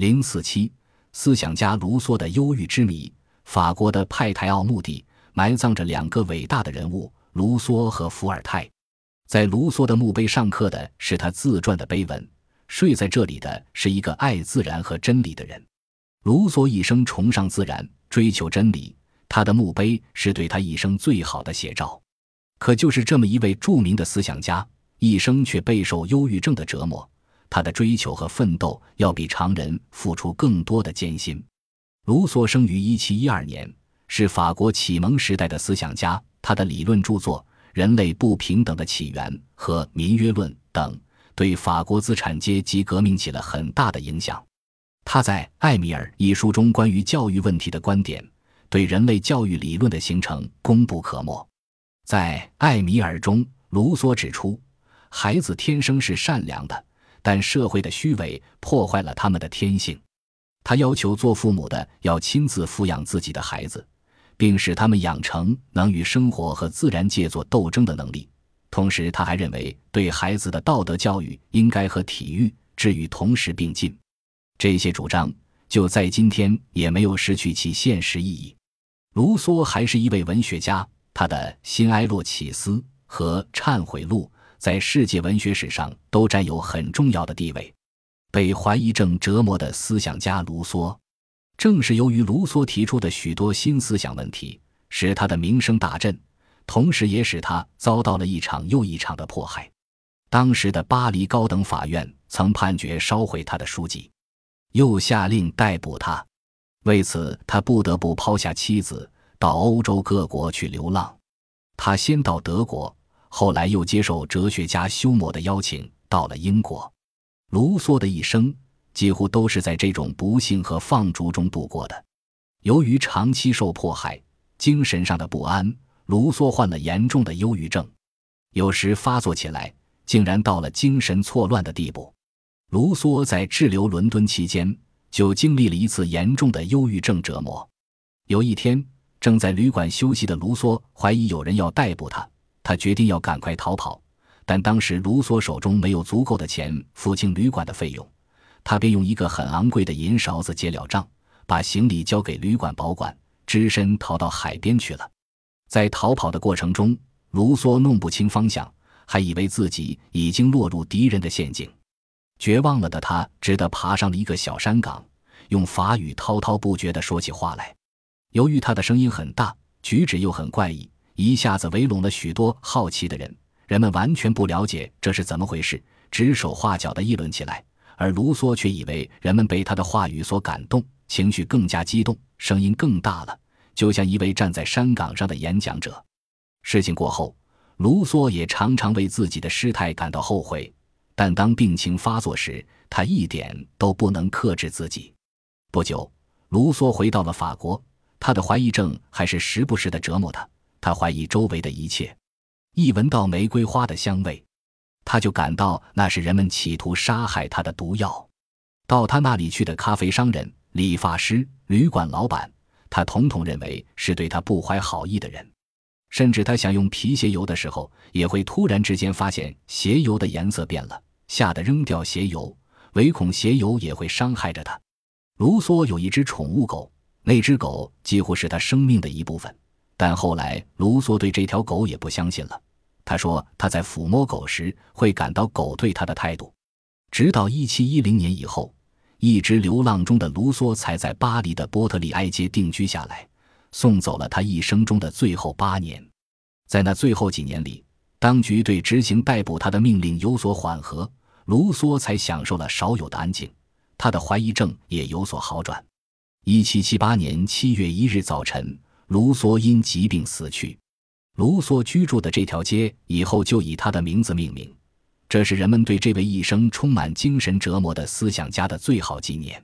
零四七，思想家卢梭的忧郁之谜。法国的派台奥墓地埋葬着两个伟大的人物——卢梭和伏尔泰。在卢梭的墓碑上刻的是他自传的碑文：“睡在这里的是一个爱自然和真理的人。”卢梭一生崇尚自然，追求真理，他的墓碑是对他一生最好的写照。可就是这么一位著名的思想家，一生却备受忧郁症的折磨。他的追求和奋斗要比常人付出更多的艰辛。卢梭生于一七一二年，是法国启蒙时代的思想家。他的理论著作《人类不平等的起源》和《民约论》等，对法国资产阶级革命起了很大的影响。他在《艾米尔》一书中关于教育问题的观点，对人类教育理论的形成功不可没。在《艾米尔》中，卢梭指出，孩子天生是善良的。但社会的虚伪破坏了他们的天性。他要求做父母的要亲自抚养自己的孩子，并使他们养成能与生活和自然界做斗争的能力。同时，他还认为对孩子的道德教育应该和体育、治愈同时并进。这些主张就在今天也没有失去其现实意义。卢梭还是一位文学家，他的《新埃洛启斯》和《忏悔录》。在世界文学史上都占有很重要的地位。被怀疑症折磨的思想家卢梭，正是由于卢梭提出的许多新思想问题，使他的名声大振，同时也使他遭到了一场又一场的迫害。当时的巴黎高等法院曾判决烧毁他的书籍，又下令逮捕他。为此，他不得不抛下妻子，到欧洲各国去流浪。他先到德国。后来又接受哲学家休谟的邀请，到了英国。卢梭的一生几乎都是在这种不幸和放逐中度过的。由于长期受迫害，精神上的不安，卢梭患了严重的忧郁症，有时发作起来，竟然到了精神错乱的地步。卢梭在滞留伦敦期间，就经历了一次严重的忧郁症折磨。有一天，正在旅馆休息的卢梭怀疑有人要逮捕他。他决定要赶快逃跑，但当时卢梭手中没有足够的钱付清旅馆的费用，他便用一个很昂贵的银勺子结了账，把行李交给旅馆保管，只身逃到海边去了。在逃跑的过程中，卢梭弄不清方向，还以为自己已经落入敌人的陷阱，绝望了的他只得爬上了一个小山岗，用法语滔滔不绝地说起话来。由于他的声音很大，举止又很怪异。一下子围拢了许多好奇的人，人们完全不了解这是怎么回事，指手画脚地议论起来。而卢梭却以为人们被他的话语所感动，情绪更加激动，声音更大了，就像一位站在山岗上的演讲者。事情过后，卢梭也常常为自己的失态感到后悔，但当病情发作时，他一点都不能克制自己。不久，卢梭回到了法国，他的怀疑症还是时不时的折磨他。他怀疑周围的一切，一闻到玫瑰花的香味，他就感到那是人们企图杀害他的毒药。到他那里去的咖啡商人、理发师、旅馆老板，他统统认为是对他不怀好意的人。甚至他想用皮鞋油的时候，也会突然之间发现鞋油的颜色变了，吓得扔掉鞋油，唯恐鞋油也会伤害着他。卢梭有一只宠物狗，那只狗几乎是他生命的一部分。但后来，卢梭对这条狗也不相信了。他说，他在抚摸狗时会感到狗对他的态度。直到1710年以后，一直流浪中的卢梭才在巴黎的波特利埃街定居下来，送走了他一生中的最后八年。在那最后几年里，当局对执行逮捕他的命令有所缓和，卢梭才享受了少有的安静，他的怀疑症也有所好转。1778年7月1日早晨。卢梭因疾病死去，卢梭居住的这条街以后就以他的名字命名，这是人们对这位一生充满精神折磨的思想家的最好纪念。